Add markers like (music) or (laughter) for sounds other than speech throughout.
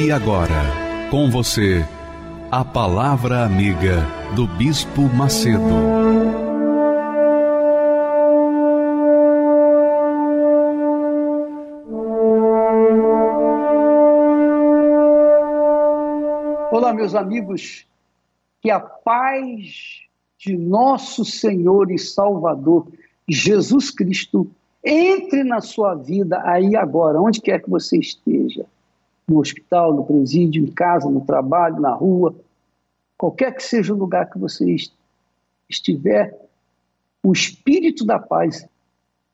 E agora, com você, a Palavra Amiga do Bispo Macedo. Olá, meus amigos, que a paz de nosso Senhor e Salvador Jesus Cristo entre na sua vida aí agora, onde quer que você esteja no hospital, no presídio, em casa, no trabalho, na rua, qualquer que seja o lugar que você estiver, o Espírito da Paz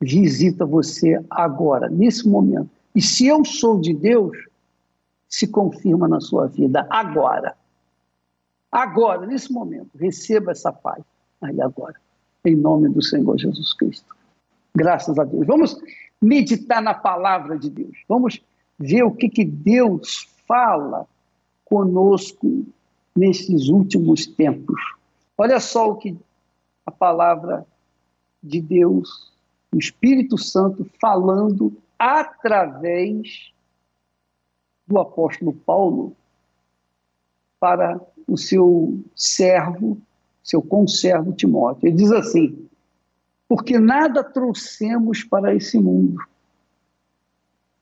visita você agora, nesse momento. E se eu sou de Deus, se confirma na sua vida agora. Agora, nesse momento, receba essa paz. Aí agora, em nome do Senhor Jesus Cristo. Graças a Deus. Vamos meditar na palavra de Deus. Vamos ver o que, que Deus fala conosco nesses últimos tempos. Olha só o que a palavra de Deus, o Espírito Santo falando através do apóstolo Paulo para o seu servo, seu conservo Timóteo. Ele diz assim: Porque nada trouxemos para esse mundo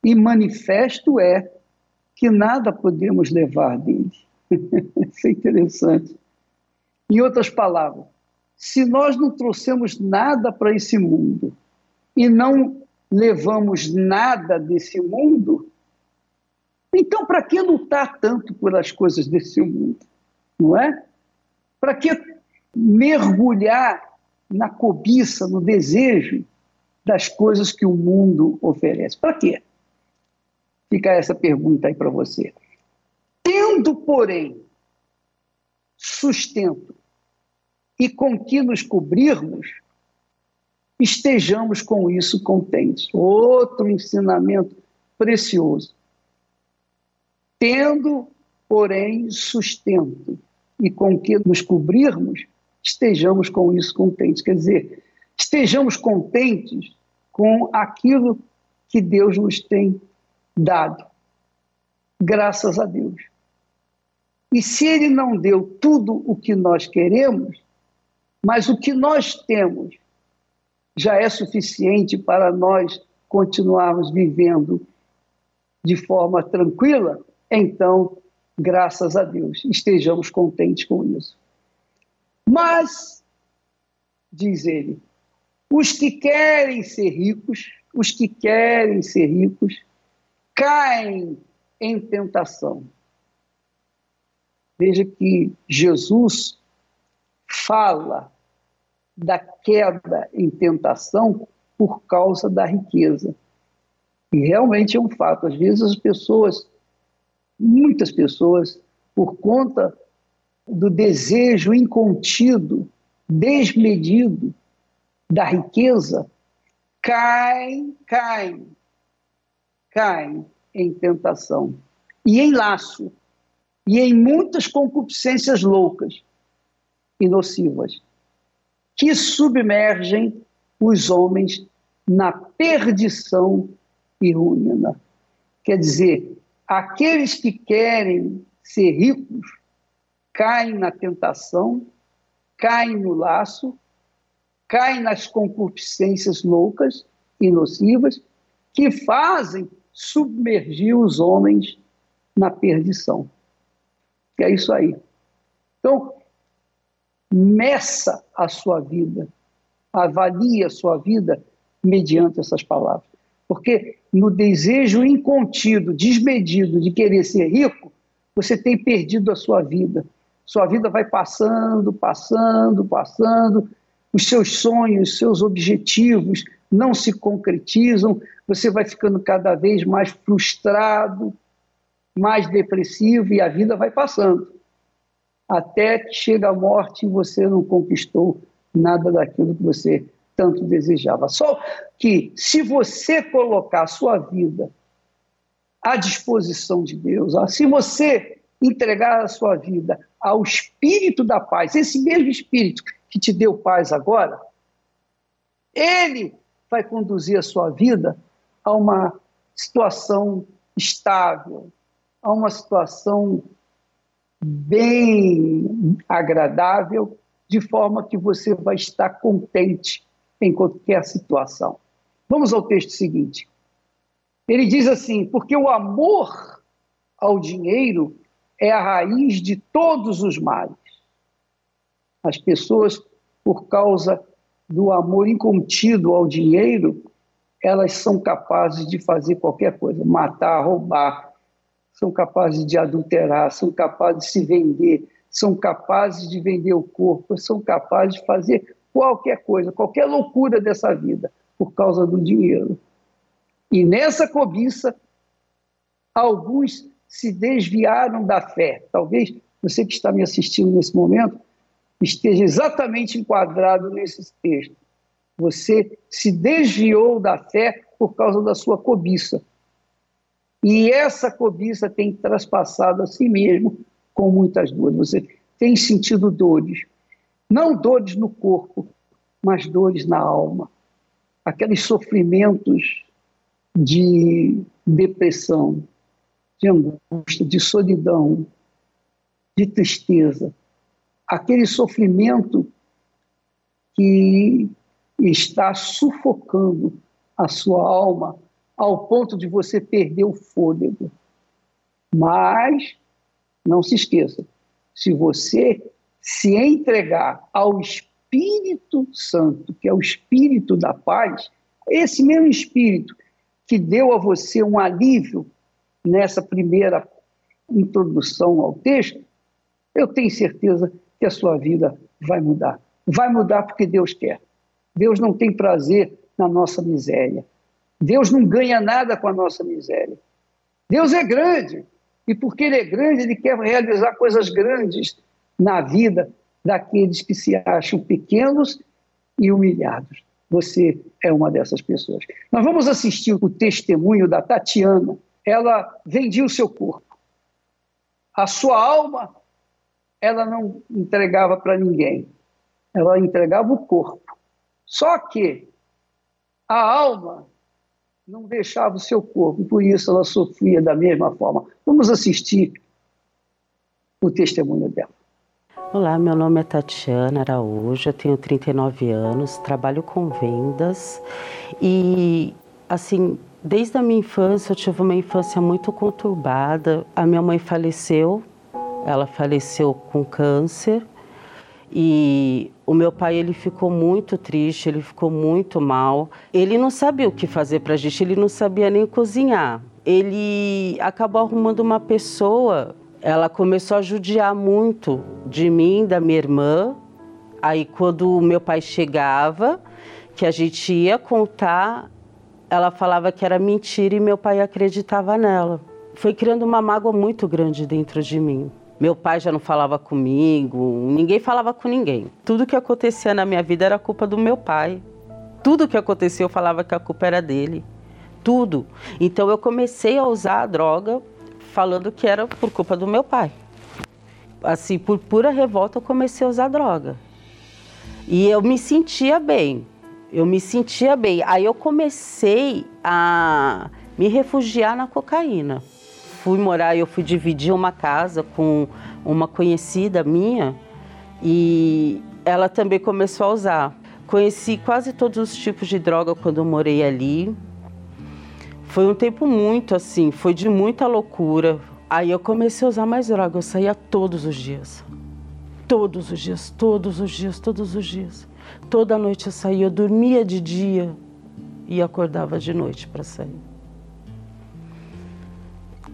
e manifesto é que nada podemos levar dele. (laughs) Isso é interessante. Em outras palavras, se nós não trouxemos nada para esse mundo e não levamos nada desse mundo, então para que lutar tanto pelas coisas desse mundo? Não é? Para que mergulhar na cobiça, no desejo das coisas que o mundo oferece? Para quê? Fica essa pergunta aí para você. Tendo, porém, sustento e com que nos cobrirmos, estejamos com isso contentes. Outro ensinamento precioso. Tendo, porém, sustento e com que nos cobrirmos, estejamos com isso contentes. Quer dizer, estejamos contentes com aquilo que Deus nos tem dado. Graças a Deus. E se ele não deu tudo o que nós queremos, mas o que nós temos já é suficiente para nós continuarmos vivendo de forma tranquila, então, graças a Deus, estejamos contentes com isso. Mas, diz ele, os que querem ser ricos, os que querem ser ricos, caem em tentação. Veja que Jesus fala da queda em tentação por causa da riqueza. E realmente é um fato. Às vezes as pessoas, muitas pessoas, por conta do desejo incontido, desmedido da riqueza, caem, caem caem em tentação e em laço e em muitas concupiscências loucas e nocivas que submergem os homens na perdição e ruína. Quer dizer, aqueles que querem ser ricos caem na tentação, caem no laço, caem nas concupiscências loucas e nocivas que fazem submergir os homens na perdição. é isso aí. Então, meça a sua vida, avalie a sua vida mediante essas palavras. Porque no desejo incontido, desmedido de querer ser rico, você tem perdido a sua vida. Sua vida vai passando, passando, passando, os seus sonhos, os seus objetivos não se concretizam, você vai ficando cada vez mais frustrado, mais depressivo e a vida vai passando. Até que chega a morte e você não conquistou nada daquilo que você tanto desejava. Só que se você colocar a sua vida à disposição de Deus, se você entregar a sua vida ao Espírito da paz, esse mesmo Espírito que te deu paz agora, ele vai conduzir a sua vida a uma situação estável, a uma situação bem agradável, de forma que você vai estar contente em qualquer situação. Vamos ao texto seguinte. Ele diz assim: porque o amor ao dinheiro é a raiz de todos os males. As pessoas, por causa do amor incontido ao dinheiro, elas são capazes de fazer qualquer coisa, matar, roubar, são capazes de adulterar, são capazes de se vender, são capazes de vender o corpo, são capazes de fazer qualquer coisa, qualquer loucura dessa vida, por causa do dinheiro. E nessa cobiça, alguns se desviaram da fé. Talvez você que está me assistindo nesse momento esteja exatamente enquadrado nesse texto. Você se desviou da fé por causa da sua cobiça. E essa cobiça tem traspassado a si mesmo com muitas dores. Você tem sentido dores, não dores no corpo, mas dores na alma. Aqueles sofrimentos de depressão, de angústia, de solidão, de tristeza. Aquele sofrimento que está sufocando a sua alma ao ponto de você perder o fôlego. Mas não se esqueça, se você se entregar ao Espírito Santo, que é o Espírito da paz, esse mesmo Espírito que deu a você um alívio nessa primeira introdução ao texto, eu tenho certeza que a sua vida vai mudar. Vai mudar porque Deus quer. Deus não tem prazer na nossa miséria. Deus não ganha nada com a nossa miséria. Deus é grande. E porque Ele é grande, Ele quer realizar coisas grandes na vida daqueles que se acham pequenos e humilhados. Você é uma dessas pessoas. Nós vamos assistir o testemunho da Tatiana. Ela vendia o seu corpo. A sua alma, ela não entregava para ninguém. Ela entregava o corpo. Só que a alma não deixava o seu corpo, por isso ela sofria da mesma forma. Vamos assistir o testemunho dela. Olá, meu nome é Tatiana Araújo, eu tenho 39 anos, trabalho com vendas e, assim, desde a minha infância eu tive uma infância muito conturbada. A minha mãe faleceu, ela faleceu com câncer e o meu pai ele ficou muito triste, ele ficou muito mal. Ele não sabia o que fazer para a gente, ele não sabia nem cozinhar. Ele acabou arrumando uma pessoa, ela começou a judiar muito de mim, da minha irmã. Aí quando o meu pai chegava, que a gente ia contar, ela falava que era mentira e meu pai acreditava nela. Foi criando uma mágoa muito grande dentro de mim. Meu pai já não falava comigo, ninguém falava com ninguém. Tudo que acontecia na minha vida era culpa do meu pai. Tudo que acontecia eu falava que a culpa era dele. Tudo. Então eu comecei a usar a droga falando que era por culpa do meu pai. Assim, por pura revolta eu comecei a usar droga. E eu me sentia bem. Eu me sentia bem. Aí eu comecei a me refugiar na cocaína fui morar, eu fui dividir uma casa com uma conhecida minha e ela também começou a usar. Conheci quase todos os tipos de droga quando eu morei ali. Foi um tempo muito assim, foi de muita loucura. Aí eu comecei a usar mais droga, eu saía todos os dias. Todos os dias, todos os dias, todos os dias. Toda noite eu saía, eu dormia de dia e acordava de noite para sair.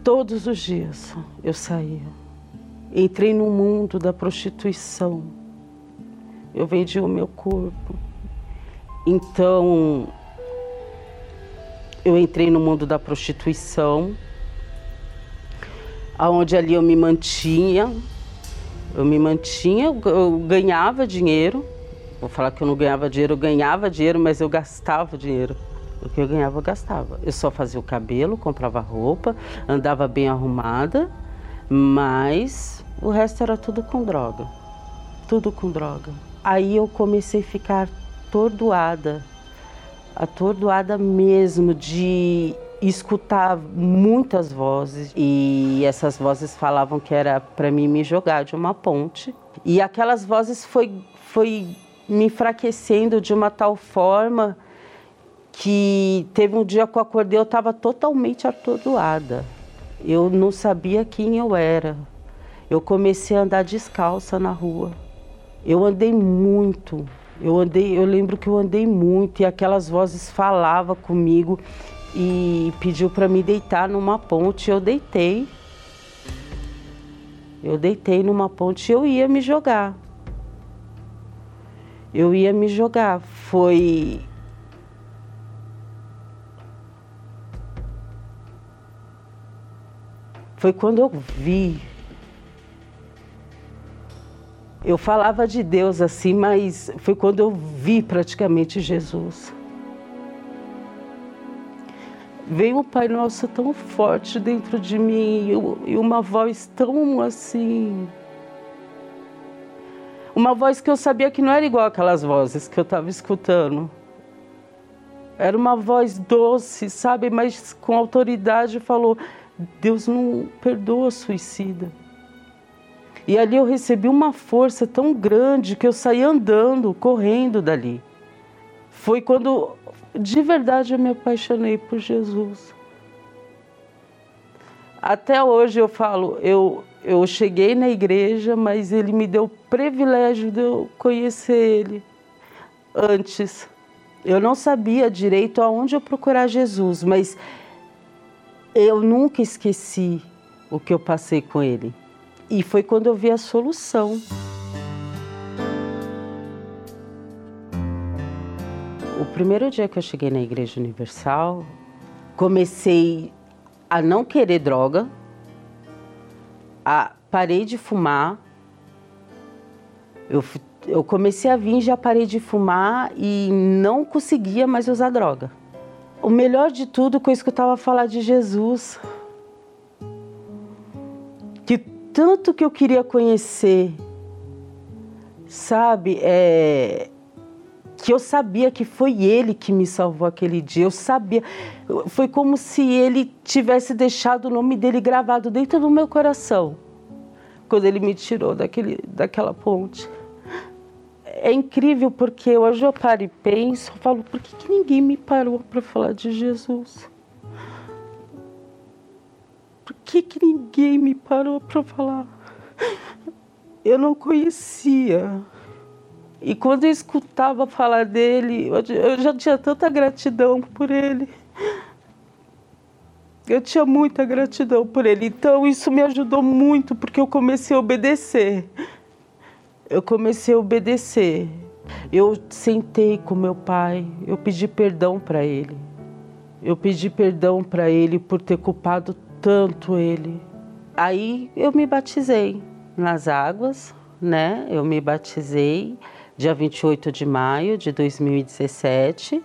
Todos os dias eu saía. Entrei no mundo da prostituição. Eu vendi o meu corpo. Então, eu entrei no mundo da prostituição, aonde ali eu me mantinha, eu me mantinha, eu ganhava dinheiro. Vou falar que eu não ganhava dinheiro, eu ganhava dinheiro, mas eu gastava dinheiro. O que eu ganhava, eu gastava. Eu só fazia o cabelo, comprava roupa, andava bem arrumada, mas o resto era tudo com droga. Tudo com droga. Aí eu comecei a ficar atordoada, atordoada mesmo de escutar muitas vozes e essas vozes falavam que era para mim me jogar de uma ponte e aquelas vozes foi foi me enfraquecendo de uma tal forma que teve um dia que eu acordei eu estava totalmente atordoada eu não sabia quem eu era eu comecei a andar descalça na rua eu andei muito eu andei, eu lembro que eu andei muito e aquelas vozes falavam comigo e pediu para me deitar numa ponte. Eu deitei. Eu deitei numa ponte e eu ia me jogar. Eu ia me jogar. Foi Foi quando eu vi eu falava de Deus assim, mas foi quando eu vi praticamente Jesus. Veio um Pai Nosso tão forte dentro de mim e uma voz tão assim. Uma voz que eu sabia que não era igual aquelas vozes que eu estava escutando. Era uma voz doce, sabe, mas com autoridade falou: Deus não perdoa suicida. E ali eu recebi uma força tão grande que eu saí andando, correndo dali. Foi quando de verdade eu me apaixonei por Jesus. Até hoje eu falo, eu, eu cheguei na igreja, mas ele me deu o privilégio de eu conhecer ele antes. Eu não sabia direito aonde eu procurar Jesus, mas eu nunca esqueci o que eu passei com ele. E foi quando eu vi a solução. O primeiro dia que eu cheguei na Igreja Universal, comecei a não querer droga, a, parei de fumar. Eu, eu comecei a vir, já parei de fumar e não conseguia mais usar droga. O melhor de tudo que eu escutava falar de Jesus. Que tanto que eu queria conhecer, sabe? É, que eu sabia que foi ele que me salvou aquele dia. Eu sabia, foi como se ele tivesse deixado o nome dele gravado dentro do meu coração quando ele me tirou daquele, daquela ponte. É incrível porque hoje eu paro e penso, eu falo, por que, que ninguém me parou para falar de Jesus? que, que ninguém me parou para falar? Eu não conhecia. E quando eu escutava falar dele, eu já tinha tanta gratidão por ele. Eu tinha muita gratidão por ele. Então isso me ajudou muito porque eu comecei a obedecer. Eu comecei a obedecer. Eu sentei com meu pai, eu pedi perdão para ele. Eu pedi perdão para ele por ter culpado tanto ele. Aí eu me batizei nas águas, né? Eu me batizei dia 28 de maio de 2017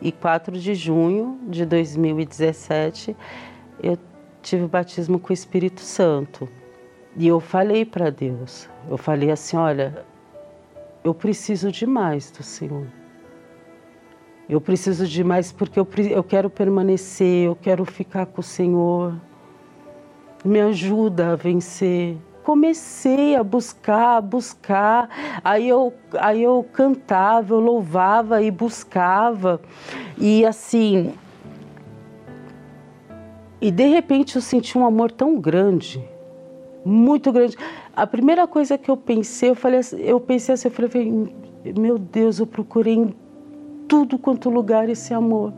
e 4 de junho de 2017 eu tive o batismo com o Espírito Santo. E eu falei para Deus, eu falei assim, olha, eu preciso demais do Senhor. Eu preciso de mais porque eu, eu quero permanecer, eu quero ficar com o Senhor. Me ajuda a vencer. Comecei a buscar, a buscar. Aí eu, aí eu cantava, eu louvava e buscava. E assim. E de repente eu senti um amor tão grande, muito grande. A primeira coisa que eu pensei, eu falei, eu pensei assim, eu falei, meu Deus, eu procurei em tudo quanto lugar esse amor.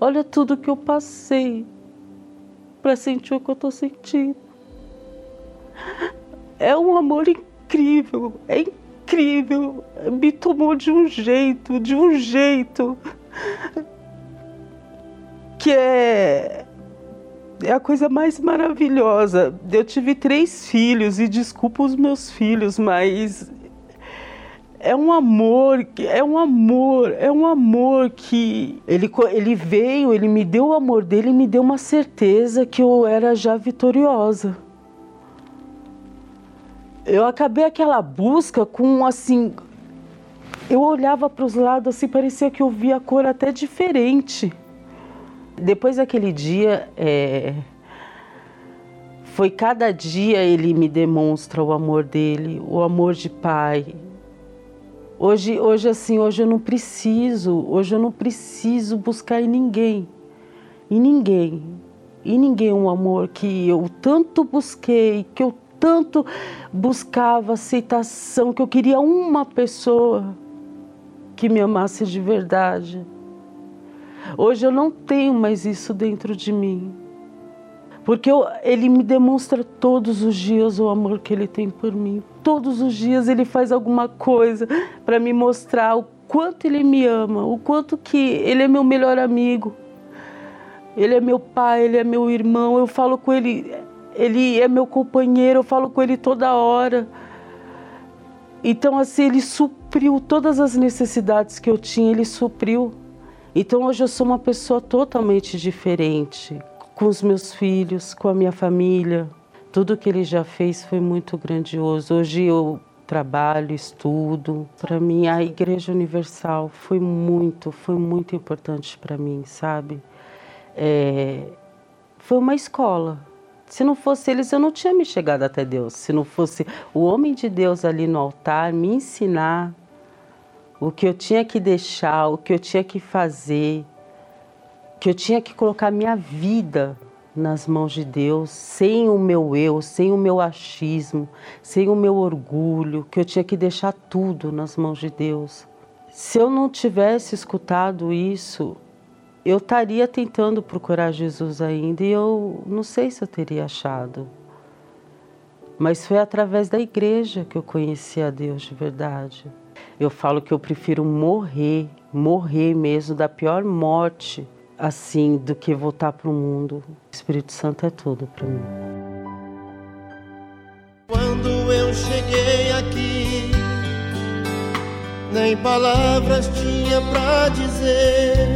Olha tudo que eu passei para sentir o que eu estou sentindo. É um amor incrível, é incrível. Me tomou de um jeito, de um jeito. que é é a coisa mais maravilhosa. Eu tive três filhos e desculpa os meus filhos, mas é um amor, é um amor, é um amor que ele, ele veio, ele me deu o amor dele e me deu uma certeza que eu era já vitoriosa. Eu acabei aquela busca com assim, eu olhava para os lados assim, parecia que eu via a cor até diferente. Depois daquele dia, é, foi cada dia ele me demonstra o amor dele, o amor de pai. Hoje, hoje assim, hoje eu não preciso, hoje eu não preciso buscar em ninguém, em ninguém, em ninguém um amor que eu tanto busquei, que eu tanto buscava aceitação, que eu queria uma pessoa que me amasse de verdade. Hoje eu não tenho mais isso dentro de mim. Porque eu, ele me demonstra todos os dias o amor que ele tem por mim. Todos os dias ele faz alguma coisa para me mostrar o quanto ele me ama, o quanto que ele é meu melhor amigo. Ele é meu pai, ele é meu irmão. Eu falo com ele, ele é meu companheiro, eu falo com ele toda hora. Então assim, ele supriu todas as necessidades que eu tinha, ele supriu. Então hoje eu sou uma pessoa totalmente diferente com os meus filhos, com a minha família. Tudo que ele já fez foi muito grandioso. Hoje eu trabalho, estudo. Para mim, a Igreja Universal foi muito, foi muito importante para mim, sabe? É, foi uma escola. Se não fosse eles, eu não tinha me chegado até Deus. Se não fosse o homem de Deus ali no altar me ensinar o que eu tinha que deixar, o que eu tinha que fazer, que eu tinha que colocar minha vida nas mãos de Deus, sem o meu eu, sem o meu achismo, sem o meu orgulho, que eu tinha que deixar tudo nas mãos de Deus. Se eu não tivesse escutado isso, eu estaria tentando procurar Jesus ainda e eu não sei se eu teria achado. Mas foi através da igreja que eu conheci a Deus de verdade. Eu falo que eu prefiro morrer, morrer mesmo da pior morte, assim, do que voltar para o mundo. O Espírito Santo é tudo para mim. Quando eu cheguei aqui, nem palavras tinha para dizer.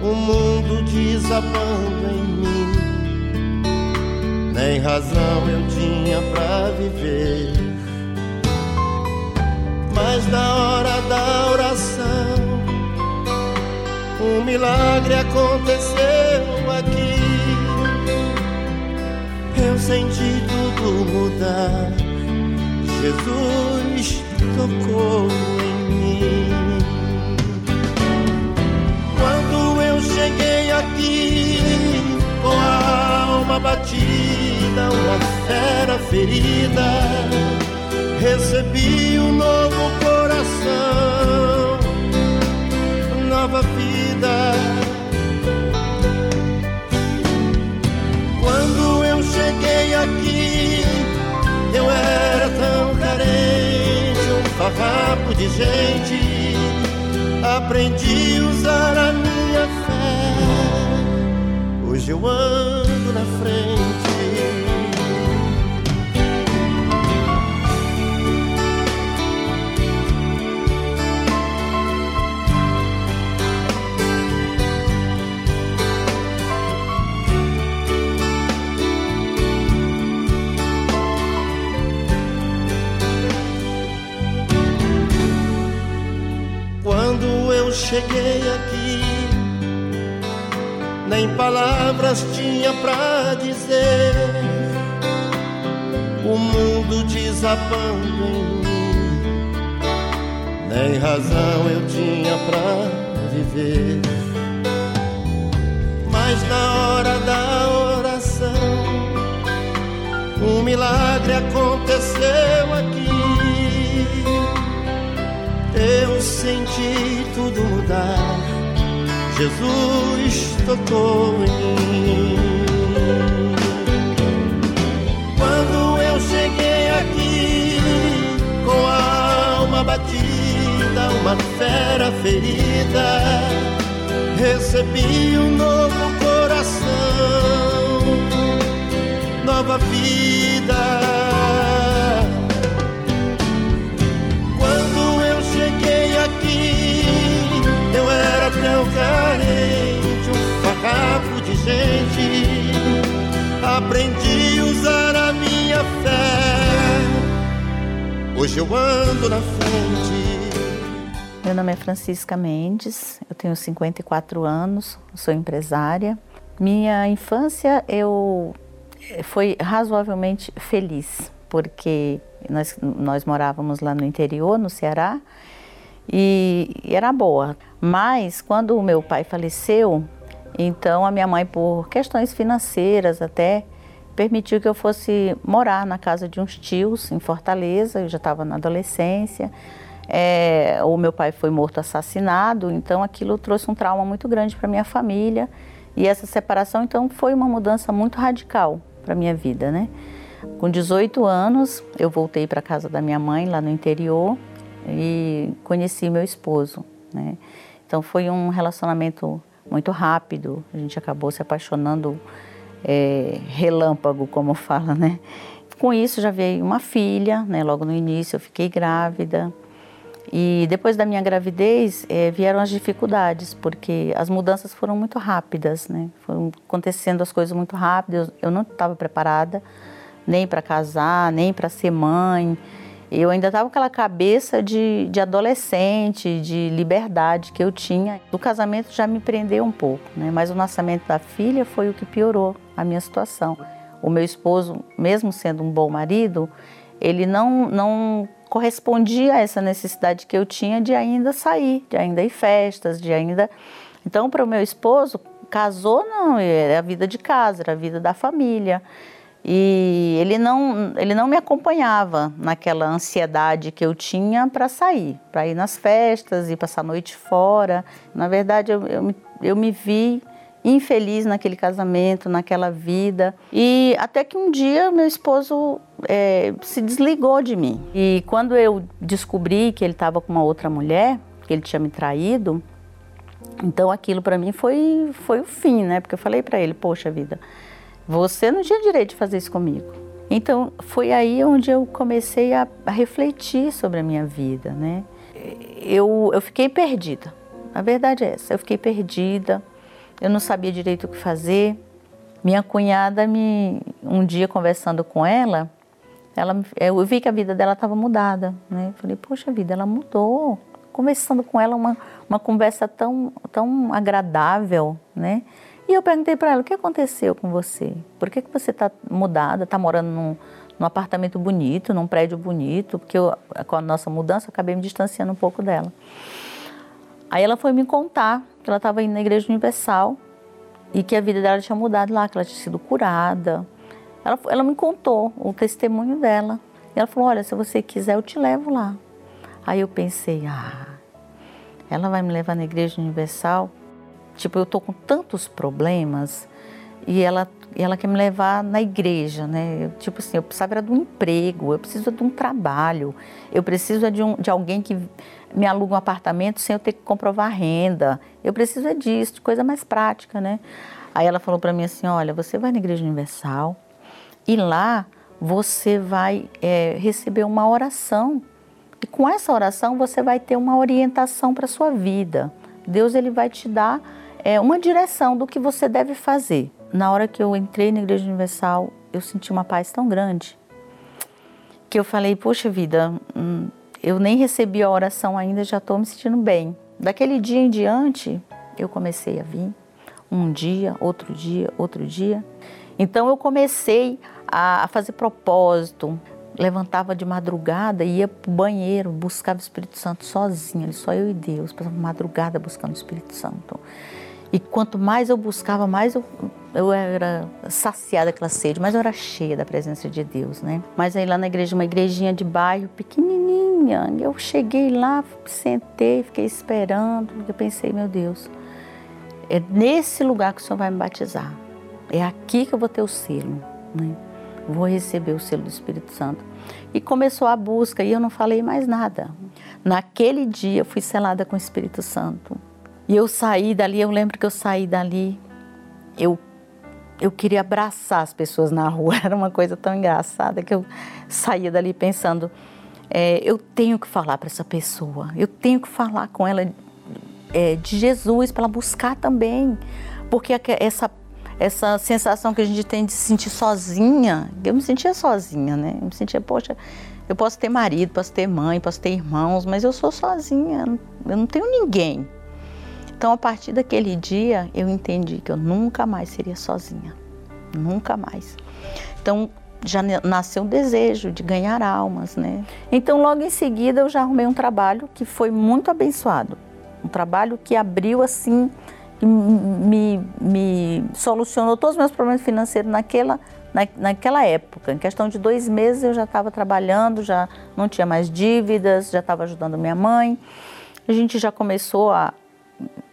O mundo desabando em mim, nem razão eu tinha para viver mas na hora da oração, um milagre aconteceu aqui. Eu senti tudo mudar. Jesus tocou em mim. Quando eu cheguei aqui com a alma batida, uma fera ferida recebi um novo coração, nova vida. Quando eu cheguei aqui, eu era tão carente, um farrapo de gente. Aprendi a usar a minha fé. Hoje eu ando na frente cheguei aqui, nem palavras tinha pra dizer. O mundo desabando em mim, nem razão eu tinha pra viver. Mas na hora da oração, um milagre aconteceu aqui eu senti tudo mudar. Jesus tocou em mim. Quando eu cheguei aqui com a alma batida, uma fera ferida, recebi um novo coração, nova vida. Gente. Aprendi a usar a minha fé. Hoje eu ando na frente. Meu nome é Francisca Mendes, eu tenho 54 anos, sou empresária. Minha infância eu foi razoavelmente feliz, porque nós, nós morávamos lá no interior, no Ceará, e era boa. Mas quando o meu pai faleceu, então a minha mãe, por questões financeiras até, permitiu que eu fosse morar na casa de uns tios em Fortaleza, eu já estava na adolescência. É, o meu pai foi morto assassinado, então aquilo trouxe um trauma muito grande para minha família. E essa separação, então, foi uma mudança muito radical para minha vida, né? Com 18 anos, eu voltei para casa da minha mãe, lá no interior, e conheci meu esposo, né? Então, foi um relacionamento muito rápido, a gente acabou se apaixonando é, relâmpago, como (laughs) fala, né? Com isso, já veio uma filha, né? Logo no início, eu fiquei grávida. E depois da minha gravidez eh, vieram as dificuldades, porque as mudanças foram muito rápidas, né? Foram acontecendo as coisas muito rápidas. Eu não estava preparada nem para casar, nem para ser mãe. Eu ainda estava com aquela cabeça de, de adolescente, de liberdade que eu tinha. O casamento já me prendeu um pouco, né? Mas o nascimento da filha foi o que piorou a minha situação. O meu esposo, mesmo sendo um bom marido, ele não, não correspondia a essa necessidade que eu tinha de ainda sair, de ainda ir festas, de ainda. Então, para o meu esposo, casou não, era a vida de casa, era a vida da família. E ele não, ele não me acompanhava naquela ansiedade que eu tinha para sair, para ir nas festas e passar a noite fora. Na verdade, eu, eu, eu me vi infeliz naquele casamento, naquela vida. E até que um dia meu esposo é, se desligou de mim. E quando eu descobri que ele estava com uma outra mulher, que ele tinha me traído, então aquilo para mim foi, foi o fim, né? Porque eu falei para ele: Poxa vida, você não tinha direito de fazer isso comigo. Então foi aí onde eu comecei a, refletir sobre a minha vida, né? Eu, eu fiquei perdida. A verdade é essa, eu fiquei perdida eu não sabia direito o que fazer. Minha cunhada me, um dia conversando com ela, ela, eu vi que a vida dela estava mudada, né? Falei, poxa vida, ela mudou. Conversando com ela, uma, uma conversa tão, tão agradável, né? E eu perguntei para ela, o que aconteceu com você? Por que, que você está mudada, está morando num, num apartamento bonito, num prédio bonito? Porque eu, com a nossa mudança, eu acabei me distanciando um pouco dela. Aí ela foi me contar que ela estava indo na Igreja Universal e que a vida dela tinha mudado lá, que ela tinha sido curada. Ela, ela me contou o testemunho dela. E ela falou: Olha, se você quiser, eu te levo lá. Aí eu pensei: Ah, ela vai me levar na Igreja Universal? Tipo, eu tô com tantos problemas e ela, ela quer me levar na igreja, né? Eu, tipo assim, eu precisava de um emprego, eu preciso de um trabalho, eu preciso de, um, de alguém que me aluga um apartamento sem eu ter que comprovar renda. Eu preciso é disso, de coisa mais prática, né? Aí ela falou para mim assim, olha, você vai na Igreja Universal e lá você vai é, receber uma oração. E com essa oração você vai ter uma orientação para sua vida. Deus ele vai te dar é, uma direção do que você deve fazer. Na hora que eu entrei na Igreja Universal, eu senti uma paz tão grande que eu falei, poxa vida, hum, eu nem recebi a oração ainda, já estou me sentindo bem. Daquele dia em diante, eu comecei a vir. Um dia, outro dia, outro dia. Então eu comecei a, fazer propósito. Levantava de madrugada ia para o banheiro, buscava o Espírito Santo sozinha, só eu e Deus. Passava madrugada buscando o Espírito Santo. E quanto mais eu buscava, mais eu, eu era saciada aquela sede, mais eu era cheia da presença de Deus, né? Mas aí lá na igreja, uma igrejinha de bairro, pequenininha, eu cheguei lá, sentei, fiquei esperando, eu pensei, meu Deus, é nesse lugar que o Senhor vai me batizar. É aqui que eu vou ter o selo, né? Vou receber o selo do Espírito Santo. E começou a busca e eu não falei mais nada. Naquele dia eu fui selada com o Espírito Santo. E eu saí dali, eu lembro que eu saí dali, eu eu queria abraçar as pessoas na rua, (laughs) era uma coisa tão engraçada que eu saía dali pensando, é, eu tenho que falar para essa pessoa, eu tenho que falar com ela é, de Jesus para ela buscar também, porque essa essa sensação que a gente tem de se sentir sozinha, eu me sentia sozinha, né? Eu me sentia, poxa, eu posso ter marido, posso ter mãe, posso ter irmãos, mas eu sou sozinha, eu não tenho ninguém. Então, a partir daquele dia, eu entendi que eu nunca mais seria sozinha. Nunca mais. Então, já nasceu o desejo de ganhar almas, né? Então, logo em seguida, eu já arrumei um trabalho que foi muito abençoado. Um trabalho que abriu, assim, me, me solucionou todos os meus problemas financeiros naquela, na, naquela época. Em questão de dois meses, eu já estava trabalhando, já não tinha mais dívidas, já estava ajudando minha mãe. A gente já começou a,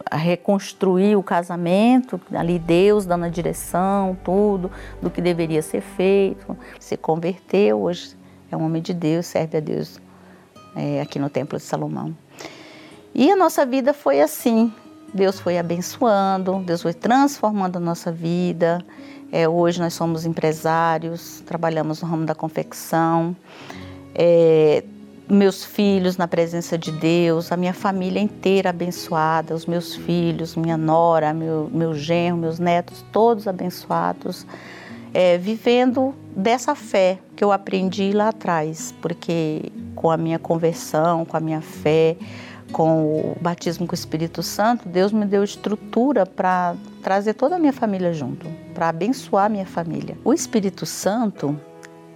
a reconstruir o casamento, ali Deus dando a direção, tudo, do que deveria ser feito. Se converteu, hoje é um homem de Deus, serve a Deus é, aqui no Templo de Salomão. E a nossa vida foi assim. Deus foi abençoando, Deus foi transformando a nossa vida. É, hoje nós somos empresários, trabalhamos no ramo da confecção. É, meus filhos na presença de Deus, a minha família inteira abençoada, os meus filhos, minha nora, meu, meu genro, meus netos, todos abençoados, é, vivendo dessa fé que eu aprendi lá atrás, porque com a minha conversão, com a minha fé, com o batismo com o Espírito Santo, Deus me deu estrutura para trazer toda a minha família junto, para abençoar a minha família. O Espírito Santo,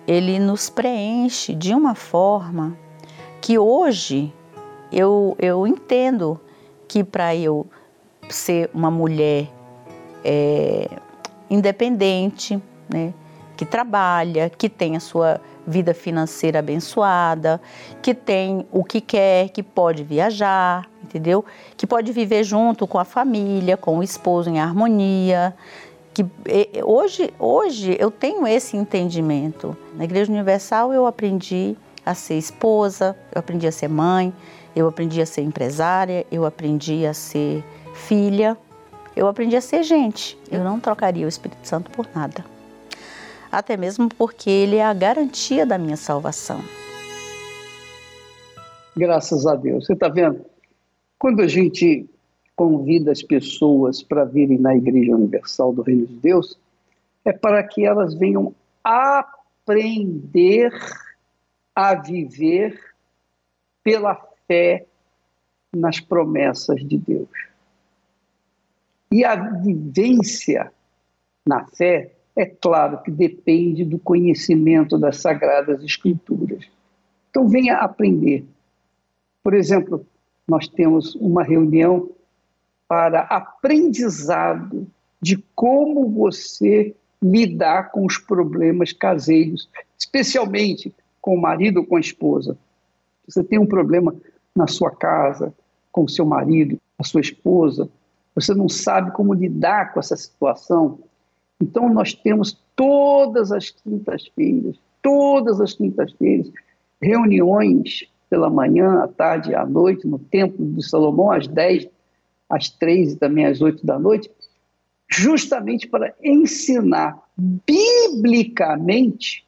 ele nos preenche de uma forma que hoje eu, eu entendo que para eu ser uma mulher é, independente, né, que trabalha, que tem a sua vida financeira abençoada, que tem o que quer, que pode viajar, entendeu? Que pode viver junto com a família, com o esposo em harmonia. Que hoje, hoje eu tenho esse entendimento. Na Igreja Universal eu aprendi a ser esposa, eu aprendi a ser mãe, eu aprendi a ser empresária, eu aprendi a ser filha, eu aprendi a ser gente. Eu não trocaria o Espírito Santo por nada. Até mesmo porque ele é a garantia da minha salvação. Graças a Deus. Você está vendo? Quando a gente convida as pessoas para virem na Igreja Universal do Reino de Deus, é para que elas venham aprender a viver pela fé nas promessas de Deus. E a vivência na fé, é claro que depende do conhecimento das Sagradas Escrituras. Então, venha aprender. Por exemplo, nós temos uma reunião para aprendizado de como você lidar com os problemas caseiros, especialmente com o marido ou com a esposa. Você tem um problema na sua casa, com o seu marido, a sua esposa, você não sabe como lidar com essa situação. Então, nós temos todas as quintas-feiras, todas as quintas-feiras, reuniões pela manhã, à tarde à noite, no Templo de Salomão, às 10, às 3 e também às 8 da noite, justamente para ensinar biblicamente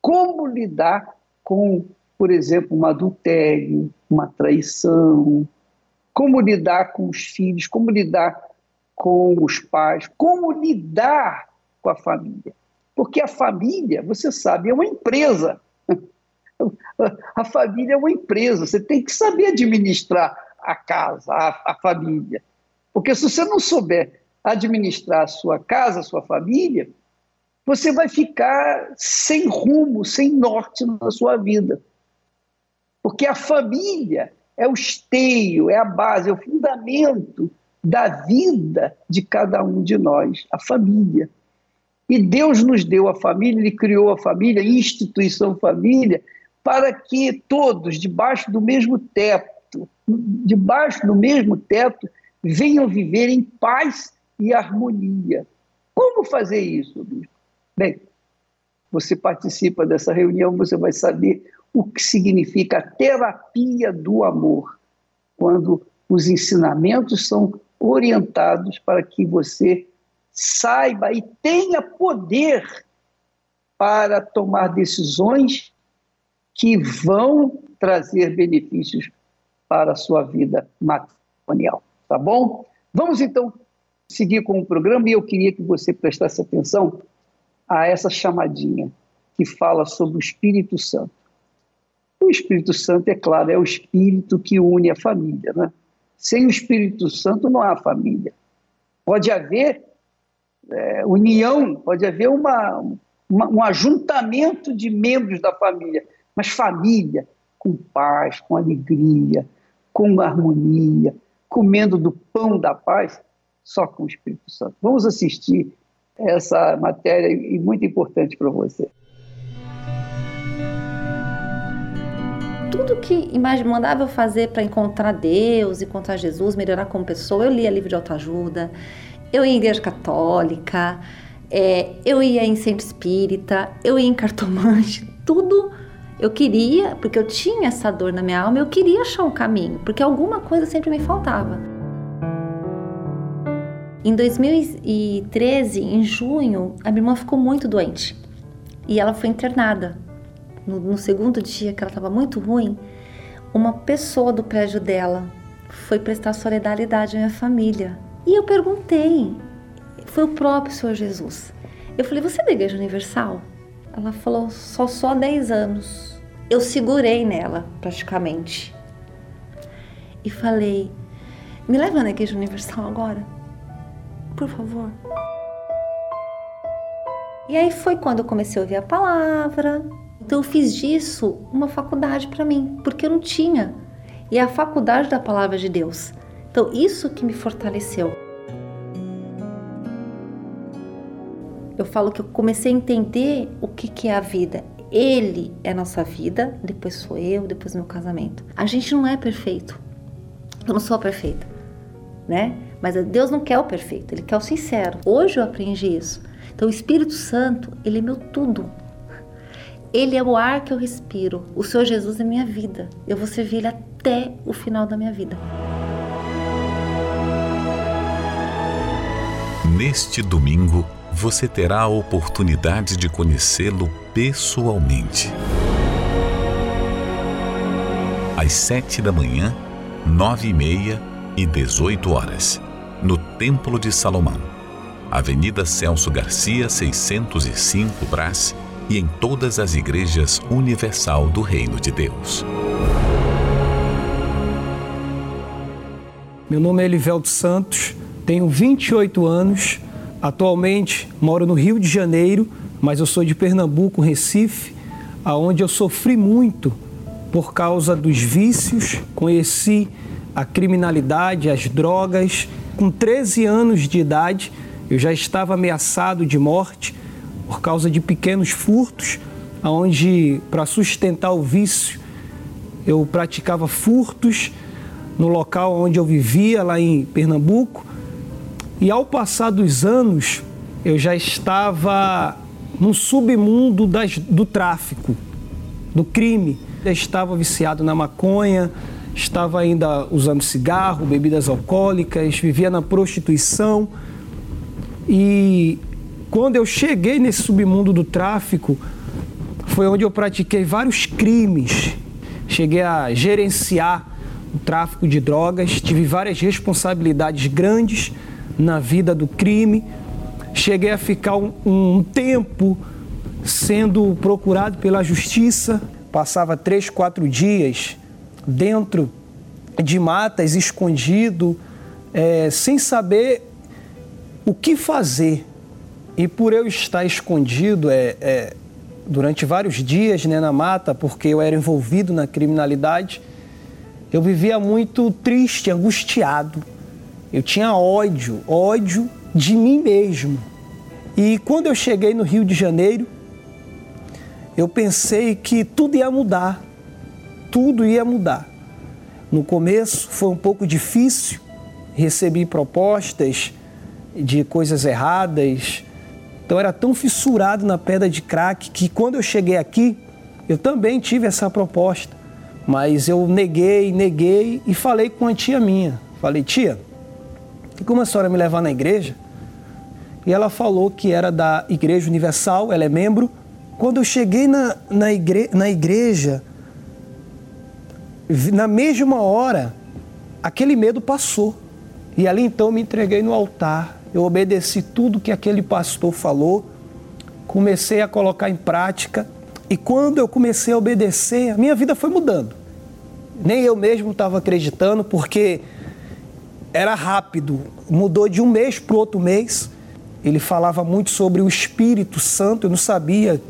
como lidar com, por exemplo, um adultério, uma traição, como lidar com os filhos, como lidar com os pais, como lidar com a família. Porque a família, você sabe, é uma empresa. (laughs) A família é uma empresa, você tem que saber administrar a casa, a, a família. Porque se você não souber administrar a sua casa, a sua família, você vai ficar sem rumo, sem norte na sua vida. Porque a família é o esteio, é a base, é o fundamento da vida de cada um de nós, a família. E Deus nos deu a família, Ele criou a família, instituição família, para que todos, debaixo do mesmo teto, debaixo do mesmo teto, venham viver em paz e harmonia. Como fazer isso, bispo? Bem, você participa dessa reunião, você vai saber o que significa a terapia do amor, quando os ensinamentos são orientados para que você saiba e tenha poder para tomar decisões que vão trazer benefícios para a sua vida matrimonial, tá bom? Vamos então seguir com o programa e eu queria que você prestasse atenção a essa chamadinha que fala sobre o Espírito Santo. O Espírito Santo, é claro, é o Espírito que une a família, né? Sem o Espírito Santo não há família. Pode haver é, união, pode haver uma, uma, um ajuntamento de membros da família, mas família com paz, com alegria, com harmonia, comendo do pão da paz, só com o Espírito Santo. Vamos assistir essa matéria e muito importante para você. tudo que mandava eu fazer para encontrar Deus, encontrar Jesus, melhorar como pessoa, eu lia livro de autoajuda, eu ia em igreja católica, é, eu ia em centro espírita, eu ia em cartomante, (laughs) tudo eu queria, porque eu tinha essa dor na minha alma, eu queria achar um caminho, porque alguma coisa sempre me faltava. Em 2013, em junho, a minha irmã ficou muito doente e ela foi internada no, no segundo dia que ela estava muito ruim, uma pessoa do prédio dela foi prestar solidariedade à minha família. E eu perguntei, foi o próprio Senhor Jesus. Eu falei, você é da Igreja Universal? Ela falou, só só 10 anos. Eu segurei nela, praticamente. E falei, me leva na Igreja Universal agora? Por favor. E aí foi quando eu comecei a ouvir a palavra, então eu fiz disso uma faculdade para mim, porque eu não tinha. E é a faculdade da palavra de Deus. Então isso que me fortaleceu. Eu falo que eu comecei a entender o que, que é a vida. Ele é a nossa vida, depois sou eu, depois meu casamento. A gente não é perfeito. Eu não sou perfeita, né? Mas Deus não quer o perfeito, Ele quer o sincero. Hoje eu aprendi isso. Então o Espírito Santo, Ele é meu tudo. Ele é o ar que eu respiro. O Senhor Jesus é minha vida. Eu vou servir Ele até o final da minha vida. Neste domingo, você terá a oportunidade de conhecê-lo pessoalmente. Às sete da manhã, nove e meia e dezoito horas, no Templo de Salomão, Avenida Celso Garcia, 605 Brás, e em todas as igrejas universal do Reino de Deus. Meu nome é Elivelto Santos, tenho 28 anos, atualmente moro no Rio de Janeiro, mas eu sou de Pernambuco, Recife, aonde eu sofri muito por causa dos vícios, conheci a criminalidade, as drogas. Com 13 anos de idade, eu já estava ameaçado de morte por causa de pequenos furtos, onde para sustentar o vício eu praticava furtos no local onde eu vivia, lá em Pernambuco. E ao passar dos anos, eu já estava no submundo das, do tráfico, do crime. Eu estava viciado na maconha, estava ainda usando cigarro, bebidas alcoólicas, vivia na prostituição. E quando eu cheguei nesse submundo do tráfico, foi onde eu pratiquei vários crimes. Cheguei a gerenciar o tráfico de drogas, tive várias responsabilidades grandes na vida do crime. Cheguei a ficar um, um tempo sendo procurado pela justiça, passava três, quatro dias dentro de matas, escondido, é, sem saber o que fazer e por eu estar escondido é, é, durante vários dias né, na mata, porque eu era envolvido na criminalidade, eu vivia muito triste, angustiado. Eu tinha ódio, ódio de mim mesmo. E quando eu cheguei no Rio de Janeiro, eu pensei que tudo ia mudar. Tudo ia mudar. No começo foi um pouco difícil, recebi propostas de coisas erradas, então era tão fissurado na pedra de crack que quando eu cheguei aqui, Eu também tive essa proposta, mas eu neguei, neguei e falei com a tia minha. Falei, tia, tem como a senhora me levar na igreja? E ela falou que era da Igreja Universal, ela é membro. Quando eu cheguei na, na, igre, na igreja, na mesma hora, aquele medo passou. E ali então me entreguei no altar. Eu obedeci tudo que aquele pastor falou, comecei a colocar em prática. E quando eu comecei a obedecer, a minha vida foi mudando. Nem eu mesmo estava acreditando, porque era rápido, mudou de um mês para o outro mês. Ele falava muito sobre o Espírito Santo, eu não sabia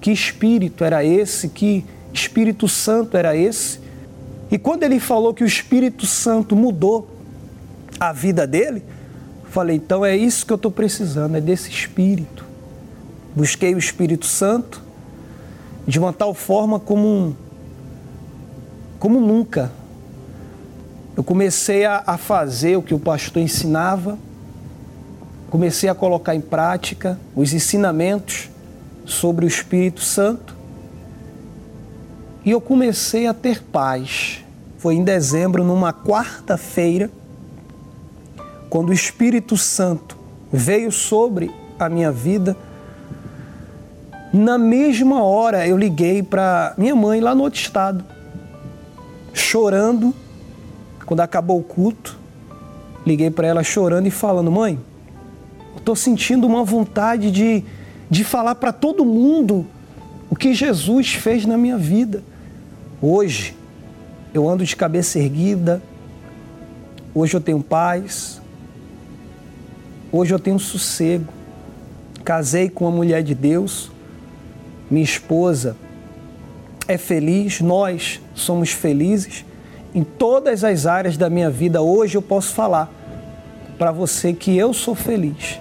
que espírito era esse, que Espírito Santo era esse. E quando ele falou que o Espírito Santo mudou a vida dele, falei, então é isso que eu estou precisando, é desse Espírito. Busquei o Espírito Santo de uma tal forma como, como nunca eu comecei a, a fazer o que o pastor ensinava, comecei a colocar em prática os ensinamentos sobre o Espírito Santo e eu comecei a ter paz. Foi em dezembro, numa quarta-feira, quando o Espírito Santo veio sobre a minha vida. Na mesma hora eu liguei para minha mãe lá no outro estado, chorando quando acabou o culto, liguei para ela chorando e falando: Mãe, estou sentindo uma vontade de, de falar para todo mundo o que Jesus fez na minha vida. Hoje, eu ando de cabeça erguida, hoje eu tenho paz, hoje eu tenho sossego. Casei com uma mulher de Deus, minha esposa é feliz, nós somos felizes. Em todas as áreas da minha vida, hoje eu posso falar para você que eu sou feliz,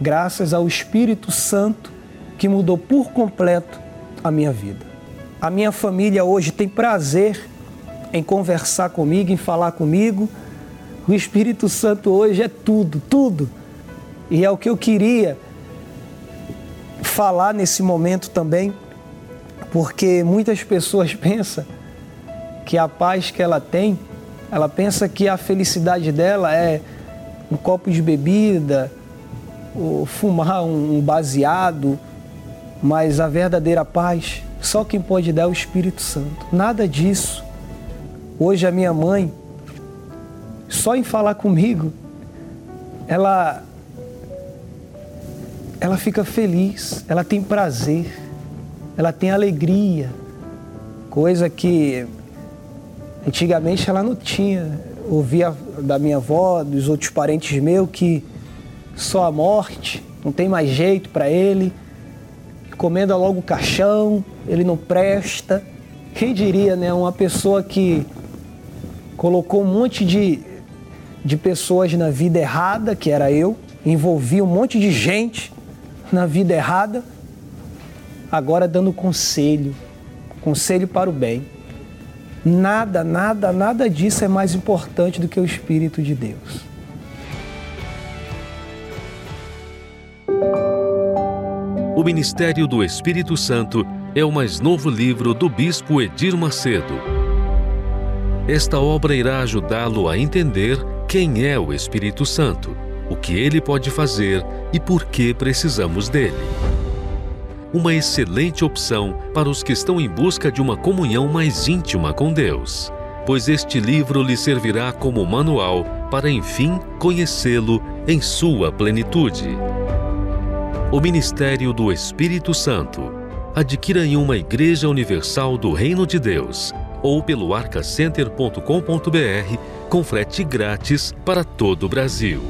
graças ao Espírito Santo que mudou por completo a minha vida. A minha família hoje tem prazer em conversar comigo, em falar comigo. O Espírito Santo hoje é tudo, tudo. E é o que eu queria falar nesse momento também, porque muitas pessoas (laughs) pensam que a paz que ela tem, ela pensa que a felicidade dela é um copo de bebida, ou fumar um baseado, mas a verdadeira paz só quem pode dar é o Espírito Santo. Nada disso. Hoje a minha mãe, só em falar comigo, ela ela fica feliz, ela tem prazer, ela tem alegria, coisa que Antigamente ela não tinha. Ouvia da minha avó, dos outros parentes meus, que só a morte, não tem mais jeito para ele. Comenda logo o caixão, ele não presta. Quem diria, né? Uma pessoa que colocou um monte de, de pessoas na vida errada, que era eu, envolvia um monte de gente na vida errada, agora dando conselho, conselho para o bem. Nada, nada, nada disso é mais importante do que o Espírito de Deus. O Ministério do Espírito Santo é o mais novo livro do Bispo Edir Macedo. Esta obra irá ajudá-lo a entender quem é o Espírito Santo, o que ele pode fazer e por que precisamos dele uma excelente opção para os que estão em busca de uma comunhão mais íntima com Deus, pois este livro lhe servirá como manual para, enfim, conhecê-lo em sua plenitude. O Ministério do Espírito Santo. Adquira em uma Igreja Universal do Reino de Deus ou pelo arcacenter.com.br com frete grátis para todo o Brasil.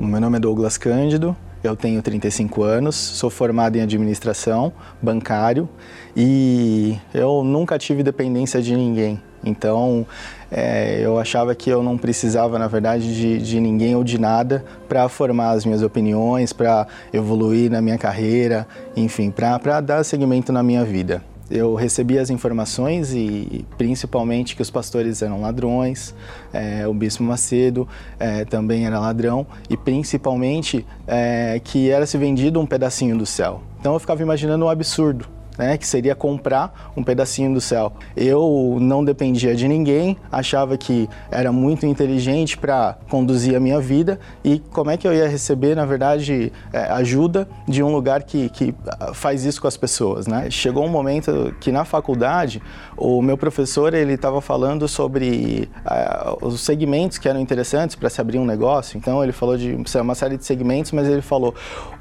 Meu nome é Douglas Cândido, eu tenho 35 anos, sou formado em administração, bancário e eu nunca tive dependência de ninguém. Então, é, eu achava que eu não precisava, na verdade, de, de ninguém ou de nada para formar as minhas opiniões, para evoluir na minha carreira, enfim, para dar seguimento na minha vida eu recebi as informações e principalmente que os pastores eram ladrões, é, o bispo Macedo é, também era ladrão e principalmente é, que era se vendido um pedacinho do céu. Então eu ficava imaginando um absurdo né, que seria comprar um pedacinho do céu. Eu não dependia de ninguém, achava que era muito inteligente para conduzir a minha vida e como é que eu ia receber, na verdade, é, ajuda de um lugar que, que faz isso com as pessoas, né? Chegou um momento que na faculdade o meu professor ele estava falando sobre uh, os segmentos que eram interessantes para se abrir um negócio. Então ele falou de uma série de segmentos, mas ele falou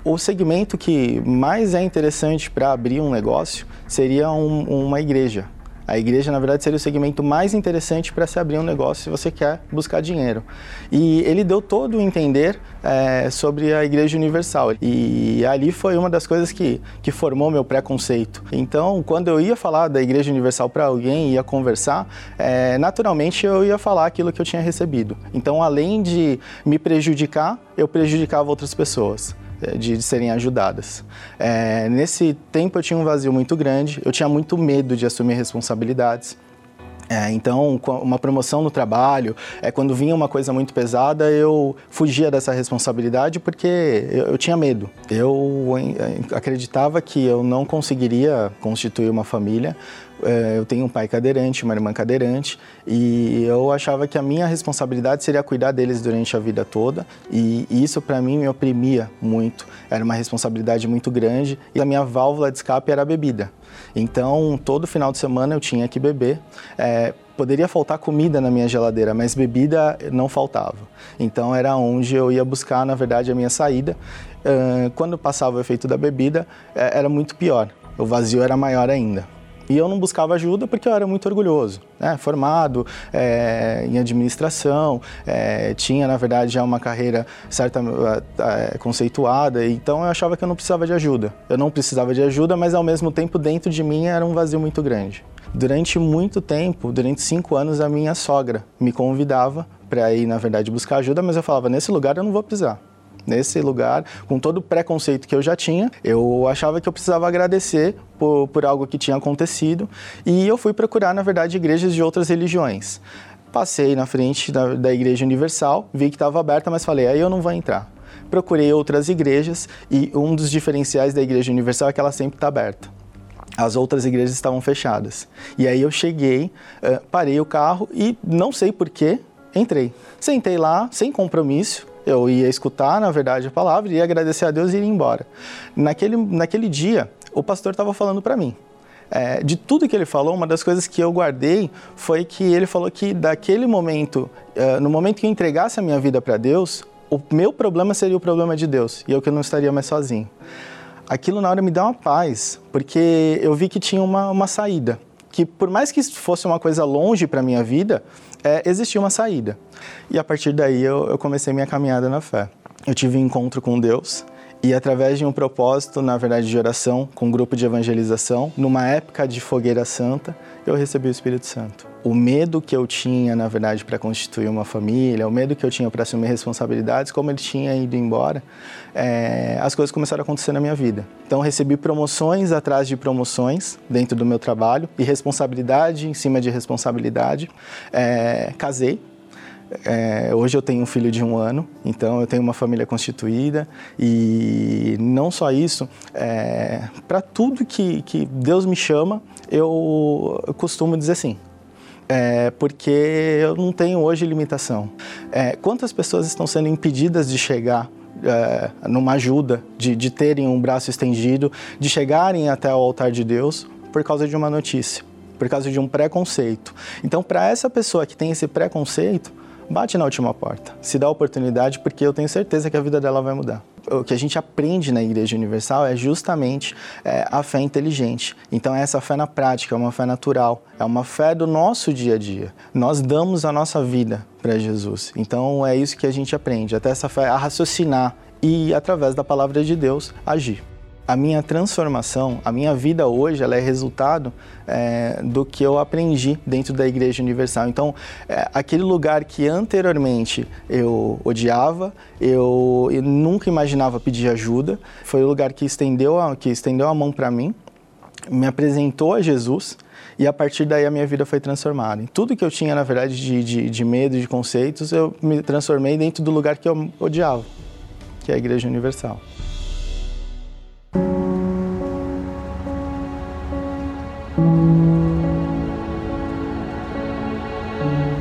o segmento que mais é interessante para abrir um negócio seria um, uma igreja. A igreja, na verdade, seria o segmento mais interessante para se abrir um negócio se você quer buscar dinheiro. E ele deu todo o entender é, sobre a Igreja Universal. E ali foi uma das coisas que, que formou meu preconceito. Então, quando eu ia falar da Igreja Universal para alguém, ia conversar, é, naturalmente eu ia falar aquilo que eu tinha recebido. Então, além de me prejudicar, eu prejudicava outras pessoas. Eh, de, de serem ajudadas. É, nesse tempo eu tinha um vazio muito grande, eu tinha muito medo de assumir responsabilidades. É, então, uma promoção no trabalho, é, quando vinha uma coisa muito pesada, eu fugia dessa responsabilidade porque eu, eu tinha medo. Eu acreditava que eu não conseguiria constituir uma família. É, eu tenho um pai cadeirante, uma irmã cadeirante, e eu achava que a minha responsabilidade seria cuidar deles durante a vida toda, e isso para mim me oprimia muito. Era uma responsabilidade muito grande, e a minha válvula de escape era a bebida. Então, todo final de semana eu tinha que beber. É, poderia faltar comida na minha geladeira, mas bebida não faltava. Então, era onde eu ia buscar, na verdade, a minha saída. Quando passava o efeito da bebida, é, era muito pior. O vazio era maior ainda. E eu não buscava ajuda porque eu era muito orgulhoso, né? formado é, em administração, é, tinha na verdade já uma carreira certa é, conceituada, então eu achava que eu não precisava de ajuda. Eu não precisava de ajuda, mas ao mesmo tempo dentro de mim era um vazio muito grande. Durante muito tempo, durante cinco anos, a minha sogra me convidava para ir, na verdade, buscar ajuda, mas eu falava: nesse lugar eu não vou precisar nesse lugar, com todo o preconceito que eu já tinha, eu achava que eu precisava agradecer por, por algo que tinha acontecido e eu fui procurar, na verdade, igrejas de outras religiões. Passei na frente da, da Igreja Universal, vi que estava aberta, mas falei, aí eu não vou entrar. Procurei outras igrejas e um dos diferenciais da Igreja Universal é que ela sempre está aberta as outras igrejas estavam fechadas. E aí eu cheguei, parei o carro e não sei porquê, entrei. Sentei lá, sem compromisso, eu ia escutar, na verdade, a palavra, ia agradecer a Deus e ir embora. Naquele, naquele dia, o pastor estava falando para mim. É, de tudo que ele falou, uma das coisas que eu guardei foi que ele falou que daquele momento, é, no momento que eu entregasse a minha vida para Deus, o meu problema seria o problema de Deus e eu que não estaria mais sozinho. Aquilo na hora me deu uma paz, porque eu vi que tinha uma, uma saída. Que por mais que fosse uma coisa longe para minha vida, é, existia uma saída. E a partir daí eu, eu comecei minha caminhada na fé. Eu tive um encontro com Deus e através de um propósito, na verdade, de oração, com um grupo de evangelização, numa época de fogueira santa, eu recebi o Espírito Santo. O medo que eu tinha, na verdade, para constituir uma família, o medo que eu tinha para assumir responsabilidades, como ele tinha ido embora, é, as coisas começaram a acontecer na minha vida. Então, recebi promoções atrás de promoções dentro do meu trabalho e responsabilidade em cima de responsabilidade. É, casei, é, hoje eu tenho um filho de um ano, então eu tenho uma família constituída e não só isso, é, para tudo que, que Deus me chama, eu, eu costumo dizer sim. É, porque eu não tenho hoje limitação. É, quantas pessoas estão sendo impedidas de chegar é, numa ajuda, de, de terem um braço estendido, de chegarem até o altar de Deus por causa de uma notícia? por causa de um preconceito. Então, para essa pessoa que tem esse preconceito, bate na última porta, se dá a oportunidade, porque eu tenho certeza que a vida dela vai mudar. O que a gente aprende na Igreja Universal é justamente é, a fé inteligente. Então, é essa fé na prática, é uma fé natural, é uma fé do nosso dia a dia. Nós damos a nossa vida para Jesus. Então, é isso que a gente aprende, até essa fé a raciocinar e, através da palavra de Deus, agir a minha transformação, a minha vida hoje, ela é resultado é, do que eu aprendi dentro da Igreja Universal. Então, é, aquele lugar que anteriormente eu odiava, eu, eu, nunca imaginava pedir ajuda, foi o lugar que estendeu a, que estendeu a mão para mim, me apresentou a Jesus e a partir daí a minha vida foi transformada. Em tudo que eu tinha, na verdade, de, de, de medo, de conceitos, eu me transformei dentro do lugar que eu odiava, que é a Igreja Universal.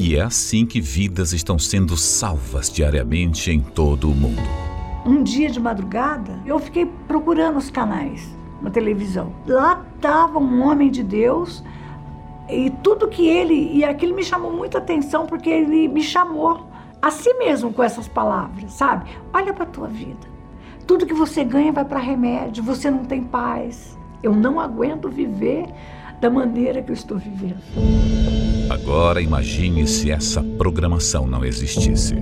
E é assim que vidas estão sendo salvas diariamente em todo o mundo. Um dia de madrugada, eu fiquei procurando os canais na televisão. Lá estava um homem de Deus e tudo que ele. E aquilo me chamou muita atenção porque ele me chamou a si mesmo com essas palavras, sabe? Olha para a tua vida. Tudo que você ganha vai para remédio, você não tem paz. Eu não aguento viver da maneira que eu estou vivendo. Agora imagine se essa programação não existisse.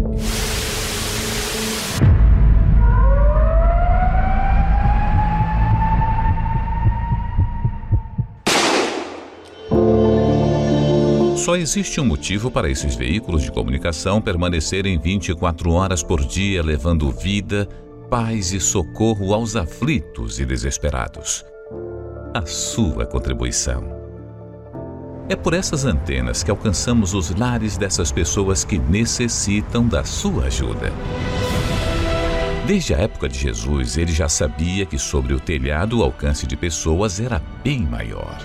Só existe um motivo para esses veículos de comunicação permanecerem 24 horas por dia, levando vida, paz e socorro aos aflitos e desesperados. A sua contribuição. É por essas antenas que alcançamos os lares dessas pessoas que necessitam da sua ajuda. Desde a época de Jesus, ele já sabia que sobre o telhado o alcance de pessoas era bem maior.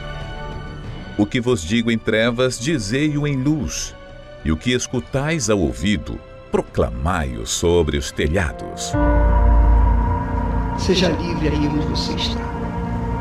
O que vos digo em trevas, dizei-o em luz, e o que escutais ao ouvido, proclamai-o sobre os telhados. Seja livre aí onde você está.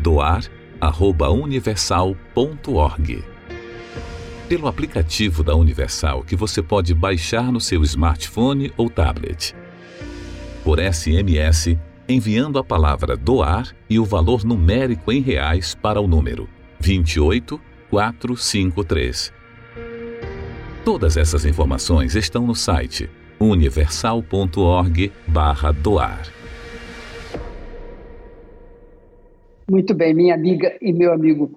doar@universal.org, pelo aplicativo da Universal que você pode baixar no seu smartphone ou tablet, por SMS, enviando a palavra doar e o valor numérico em reais para o número 28 453. Todas essas informações estão no site universal.org/doar. Muito bem, minha amiga e meu amigo,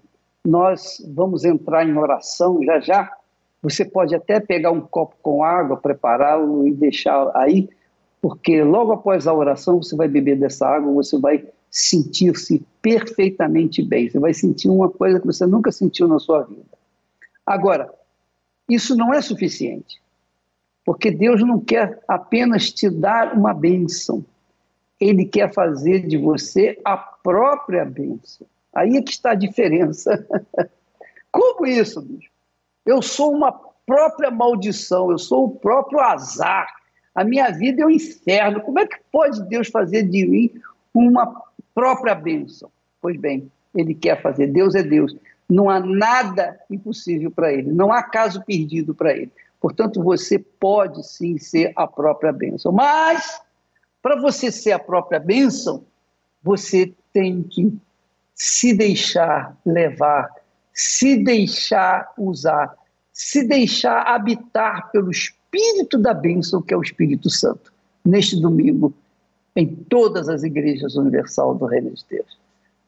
nós vamos entrar em oração já já. Você pode até pegar um copo com água, prepará-lo e deixar aí, porque logo após a oração você vai beber dessa água, você vai sentir-se perfeitamente bem. Você vai sentir uma coisa que você nunca sentiu na sua vida. Agora, isso não é suficiente, porque Deus não quer apenas te dar uma bênção, Ele quer fazer de você a própria bênção. Aí é que está a diferença. (laughs) Como isso, bicho? Eu sou uma própria maldição, eu sou o próprio azar. A minha vida é um inferno. Como é que pode Deus fazer de mim uma própria bênção. Pois bem, ele quer fazer. Deus é Deus. Não há nada impossível para ele. Não há caso perdido para ele. Portanto, você pode sim ser a própria bênção. Mas, para você ser a própria bênção, você tem que se deixar levar, se deixar usar, se deixar habitar pelo Espírito da bênção, que é o Espírito Santo. Neste domingo, em todas as igrejas universal do Reino de Deus.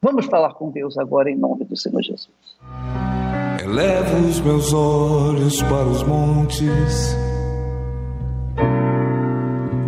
Vamos falar com Deus agora em nome do Senhor Jesus. Elevo os meus olhos para os montes,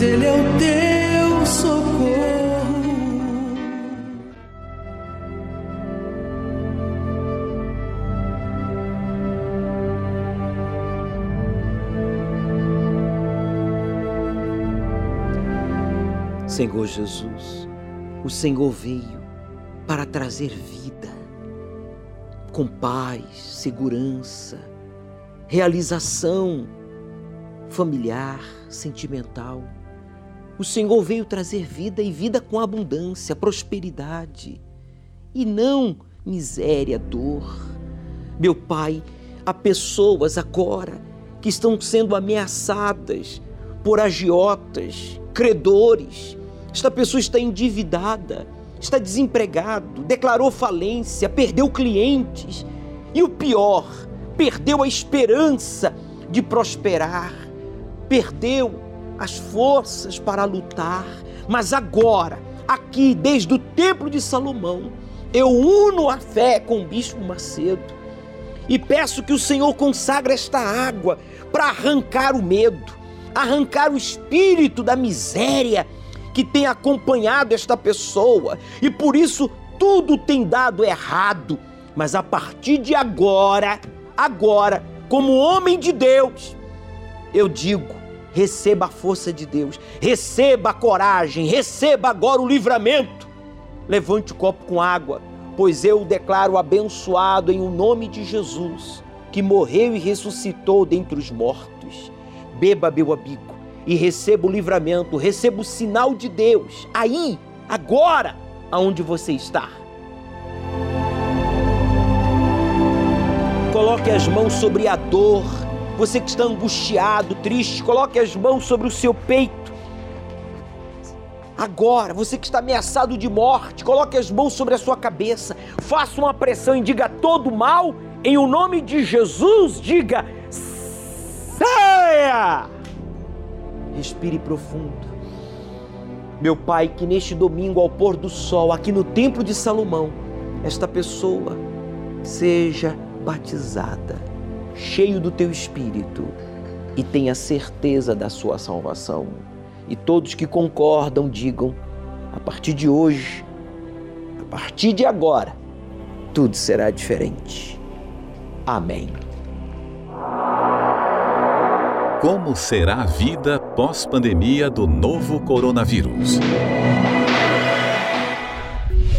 Ele é o teu socorro. Senhor Jesus, o Senhor veio para trazer vida, com paz, segurança, realização familiar, sentimental. O Senhor veio trazer vida e vida com abundância, prosperidade e não miséria, dor. Meu Pai, há pessoas agora que estão sendo ameaçadas por agiotas, credores. Esta pessoa está endividada, está desempregado, declarou falência, perdeu clientes e o pior, perdeu a esperança de prosperar, perdeu as forças para lutar. Mas agora, aqui desde o Templo de Salomão, eu uno a fé com o Bispo Macedo e peço que o Senhor consagre esta água para arrancar o medo, arrancar o espírito da miséria que tem acompanhado esta pessoa e por isso tudo tem dado errado. Mas a partir de agora, agora, como homem de Deus, eu digo: receba a força de Deus, receba a coragem, receba agora o livramento. Levante o copo com água, pois eu o declaro abençoado em o nome de Jesus, que morreu e ressuscitou dentre os mortos. Beba, meu amigo, e receba o livramento, receba o sinal de Deus, aí, agora, aonde você está. Coloque as mãos sobre a dor. Você que está angustiado, triste, coloque as mãos sobre o seu peito. Agora, você que está ameaçado de morte, coloque as mãos sobre a sua cabeça. Faça uma pressão e diga todo mal em o nome de Jesus, diga saia! Respire profundo. Meu Pai, que neste domingo ao pôr do sol, aqui no Templo de Salomão, esta pessoa seja batizada, cheio do teu espírito e tenha certeza da sua salvação. E todos que concordam digam: a partir de hoje, a partir de agora, tudo será diferente. Amém. Como será a vida pós-pandemia do novo coronavírus?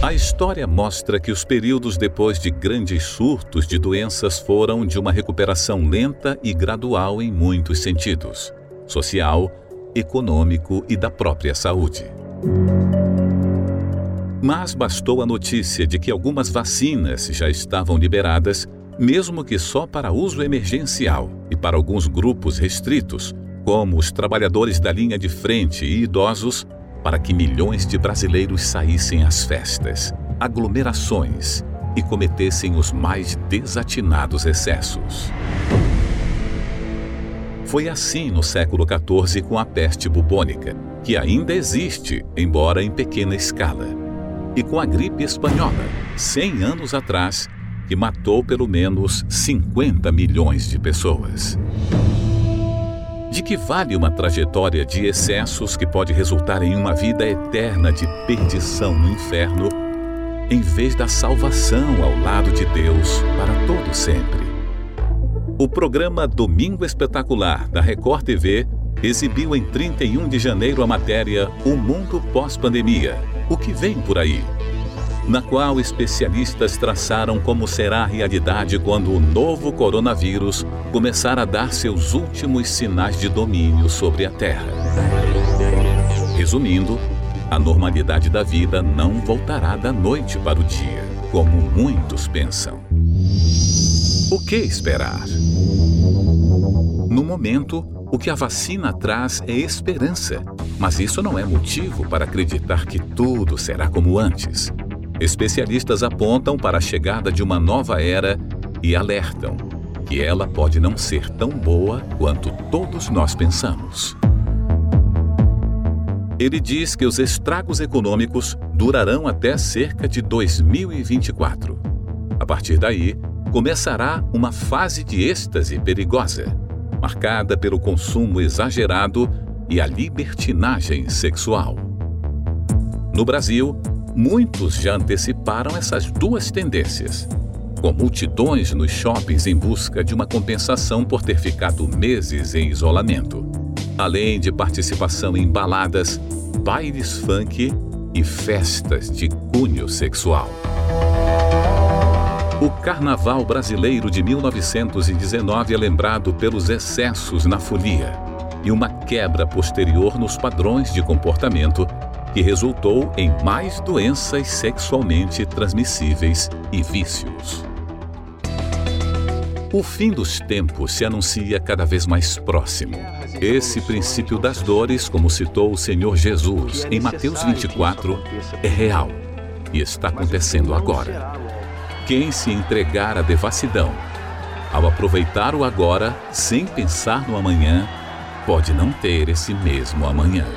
A história mostra que os períodos depois de grandes surtos de doenças foram de uma recuperação lenta e gradual em muitos sentidos social, econômico e da própria saúde. Mas bastou a notícia de que algumas vacinas já estavam liberadas, mesmo que só para uso emergencial e para alguns grupos restritos, como os trabalhadores da linha de frente e idosos, para que milhões de brasileiros saíssem às festas, aglomerações e cometessem os mais desatinados excessos. Foi assim no século XIV com a peste bubônica, que ainda existe, embora em pequena escala, e com a gripe espanhola, 100 anos atrás, que matou pelo menos 50 milhões de pessoas. De que vale uma trajetória de excessos que pode resultar em uma vida eterna de perdição no inferno, em vez da salvação ao lado de Deus para todo sempre? O programa Domingo Espetacular da Record TV exibiu em 31 de janeiro a matéria O Mundo Pós-Pandemia O que vem por aí? Na qual especialistas traçaram como será a realidade quando o novo coronavírus começar a dar seus últimos sinais de domínio sobre a Terra. Resumindo, a normalidade da vida não voltará da noite para o dia, como muitos pensam. O que esperar? No momento, o que a vacina traz é esperança, mas isso não é motivo para acreditar que tudo será como antes. Especialistas apontam para a chegada de uma nova era e alertam que ela pode não ser tão boa quanto todos nós pensamos. Ele diz que os estragos econômicos durarão até cerca de 2024. A partir daí, começará uma fase de êxtase perigosa, marcada pelo consumo exagerado e a libertinagem sexual. No Brasil, muitos já anteciparam essas duas tendências, com multidões nos shoppings em busca de uma compensação por ter ficado meses em isolamento além de participação em baladas, bailes funk e festas de cunho sexual. O Carnaval Brasileiro de 1919 é lembrado pelos excessos na folia e uma quebra posterior nos padrões de comportamento que resultou em mais doenças sexualmente transmissíveis e vícios. O fim dos tempos se anuncia cada vez mais próximo. Esse princípio das dores, como citou o Senhor Jesus em Mateus 24, é real e está acontecendo agora. Quem se entregar à devassidão, ao aproveitar o agora sem pensar no amanhã, pode não ter esse mesmo amanhã.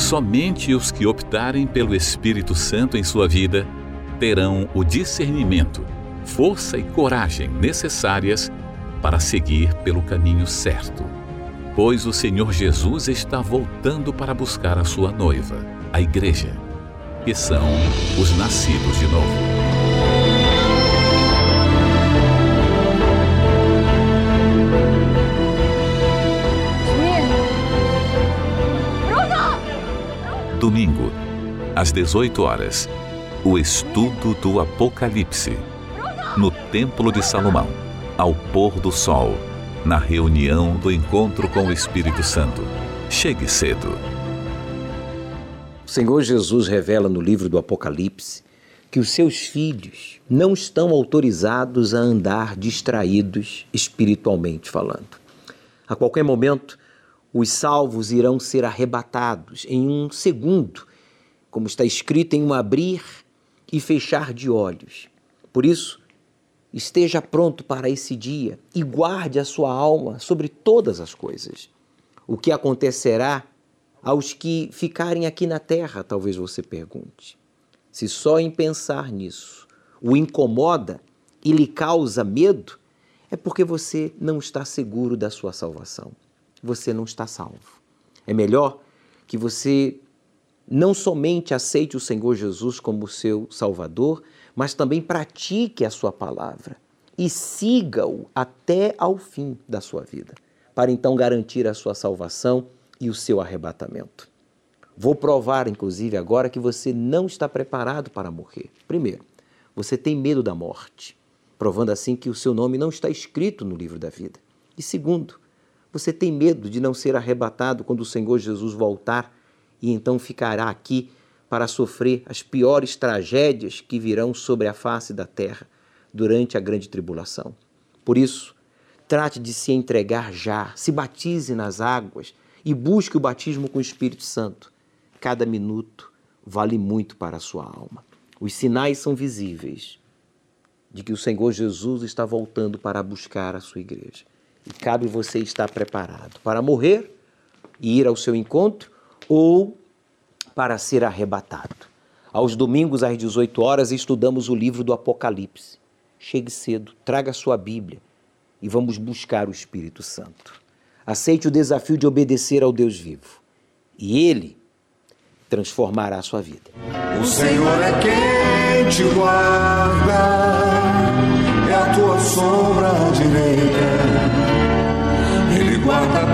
Somente os que optarem pelo Espírito Santo em sua vida terão o discernimento força e coragem necessárias para seguir pelo caminho certo. Pois o Senhor Jesus está voltando para buscar a sua noiva, a Igreja, que são os nascidos de novo. Domingo, às 18 horas, o estudo do Apocalipse no Templo de Salomão, ao pôr do sol, na reunião do encontro com o Espírito Santo. Chegue cedo. O Senhor Jesus revela no livro do Apocalipse que os seus filhos não estão autorizados a andar distraídos espiritualmente falando. A qualquer momento, os salvos irão ser arrebatados em um segundo, como está escrito em um abrir e fechar de olhos. Por isso, Esteja pronto para esse dia e guarde a sua alma sobre todas as coisas. O que acontecerá aos que ficarem aqui na terra, talvez você pergunte. Se só em pensar nisso o incomoda e lhe causa medo, é porque você não está seguro da sua salvação. Você não está salvo. É melhor que você não somente aceite o Senhor Jesus como seu Salvador, mas também pratique a sua palavra e siga-o até ao fim da sua vida, para então garantir a sua salvação e o seu arrebatamento. Vou provar, inclusive, agora que você não está preparado para morrer. Primeiro, você tem medo da morte, provando assim que o seu nome não está escrito no livro da vida. E segundo, você tem medo de não ser arrebatado quando o Senhor Jesus voltar e então ficará aqui para sofrer as piores tragédias que virão sobre a face da terra durante a grande tribulação. Por isso, trate de se entregar já, se batize nas águas e busque o batismo com o Espírito Santo. Cada minuto vale muito para a sua alma. Os sinais são visíveis de que o Senhor Jesus está voltando para buscar a sua igreja. E cabe você estar preparado para morrer e ir ao seu encontro ou para ser arrebatado. Aos domingos, às 18 horas, estudamos o livro do Apocalipse. Chegue cedo, traga sua Bíblia e vamos buscar o Espírito Santo. Aceite o desafio de obedecer ao Deus vivo e Ele transformará a sua vida. O Senhor é quem te guarda, é a tua sombra direita.